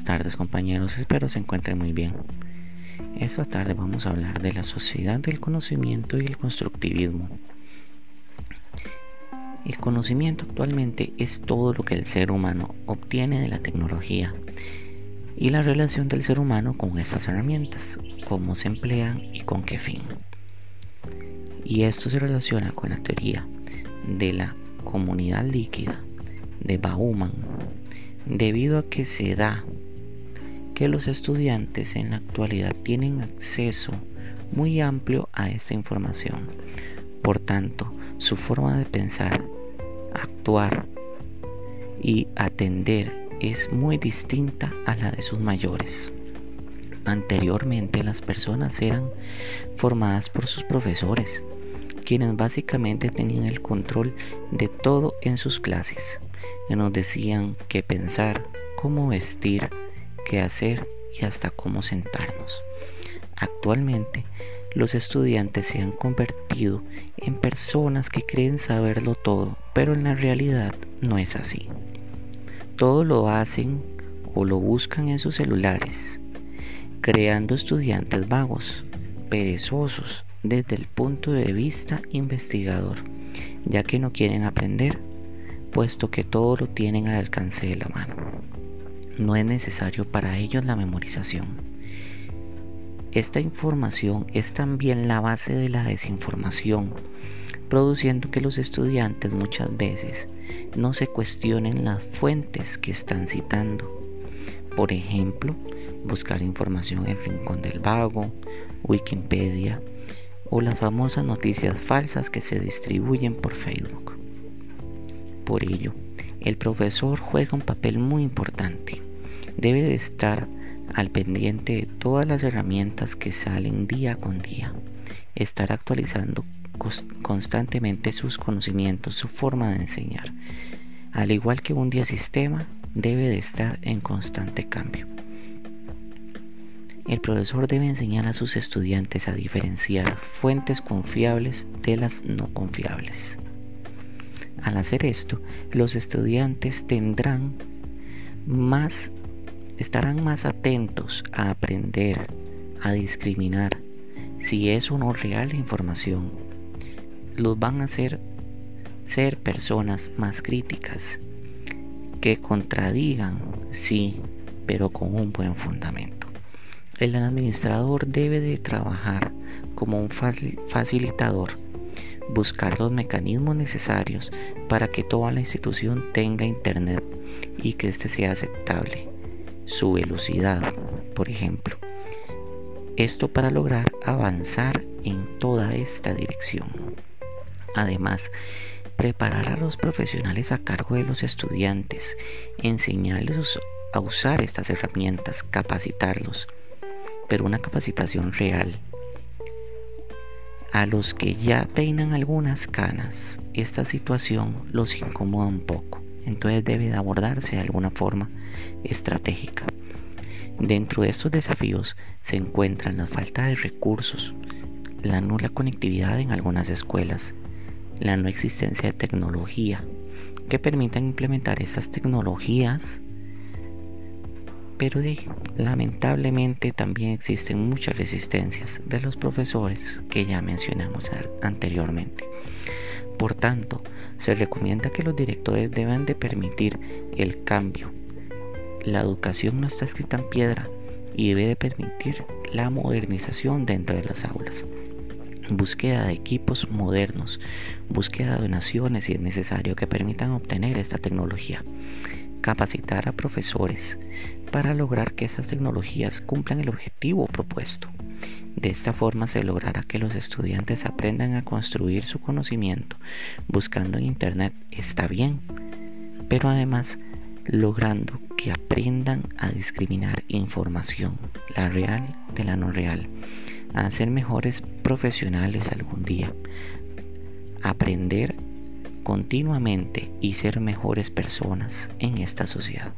buenas tardes compañeros, espero se encuentren muy bien. Esta tarde vamos a hablar de la sociedad del conocimiento y el constructivismo. El conocimiento actualmente es todo lo que el ser humano obtiene de la tecnología y la relación del ser humano con estas herramientas, cómo se emplean y con qué fin. Y esto se relaciona con la teoría de la comunidad líquida de Bauman debido a que se da que los estudiantes en la actualidad tienen acceso muy amplio a esta información. Por tanto, su forma de pensar, actuar y atender es muy distinta a la de sus mayores. Anteriormente las personas eran formadas por sus profesores, quienes básicamente tenían el control de todo en sus clases que nos decían qué pensar, cómo vestir, qué hacer y hasta cómo sentarnos. Actualmente, los estudiantes se han convertido en personas que creen saberlo todo, pero en la realidad no es así. Todo lo hacen o lo buscan en sus celulares, creando estudiantes vagos, perezosos desde el punto de vista investigador, ya que no quieren aprender puesto que todo lo tienen al alcance de la mano. No es necesario para ellos la memorización. Esta información es también la base de la desinformación, produciendo que los estudiantes muchas veces no se cuestionen las fuentes que están citando. Por ejemplo, buscar información en Rincón del Vago, Wikipedia o las famosas noticias falsas que se distribuyen por Facebook. Por ello, el profesor juega un papel muy importante. Debe de estar al pendiente de todas las herramientas que salen día con día. Estar actualizando constantemente sus conocimientos, su forma de enseñar. Al igual que un día sistema, debe de estar en constante cambio. El profesor debe enseñar a sus estudiantes a diferenciar fuentes confiables de las no confiables. Al hacer esto, los estudiantes tendrán más, estarán más atentos a aprender, a discriminar si es o no real la información. Los van a hacer ser personas más críticas, que contradigan, sí, pero con un buen fundamento. El administrador debe de trabajar como un facilitador buscar los mecanismos necesarios para que toda la institución tenga internet y que éste sea aceptable. Su velocidad, por ejemplo. Esto para lograr avanzar en toda esta dirección. Además, preparar a los profesionales a cargo de los estudiantes, enseñarles a usar estas herramientas, capacitarlos, pero una capacitación real a los que ya peinan algunas canas, esta situación los incomoda un poco, entonces debe de abordarse de alguna forma estratégica. Dentro de estos desafíos se encuentran la falta de recursos, la nula conectividad en algunas escuelas, la no existencia de tecnología que permitan implementar estas tecnologías pero lamentablemente también existen muchas resistencias de los profesores que ya mencionamos anteriormente. Por tanto, se recomienda que los directores deben de permitir el cambio. La educación no está escrita en piedra y debe de permitir la modernización dentro de las aulas. Búsqueda de equipos modernos, búsqueda de donaciones si es necesario que permitan obtener esta tecnología capacitar a profesores para lograr que esas tecnologías cumplan el objetivo propuesto. De esta forma se logrará que los estudiantes aprendan a construir su conocimiento buscando en Internet. Está bien, pero además logrando que aprendan a discriminar información, la real de la no real, a ser mejores profesionales algún día, aprender continuamente y ser mejores personas en esta sociedad.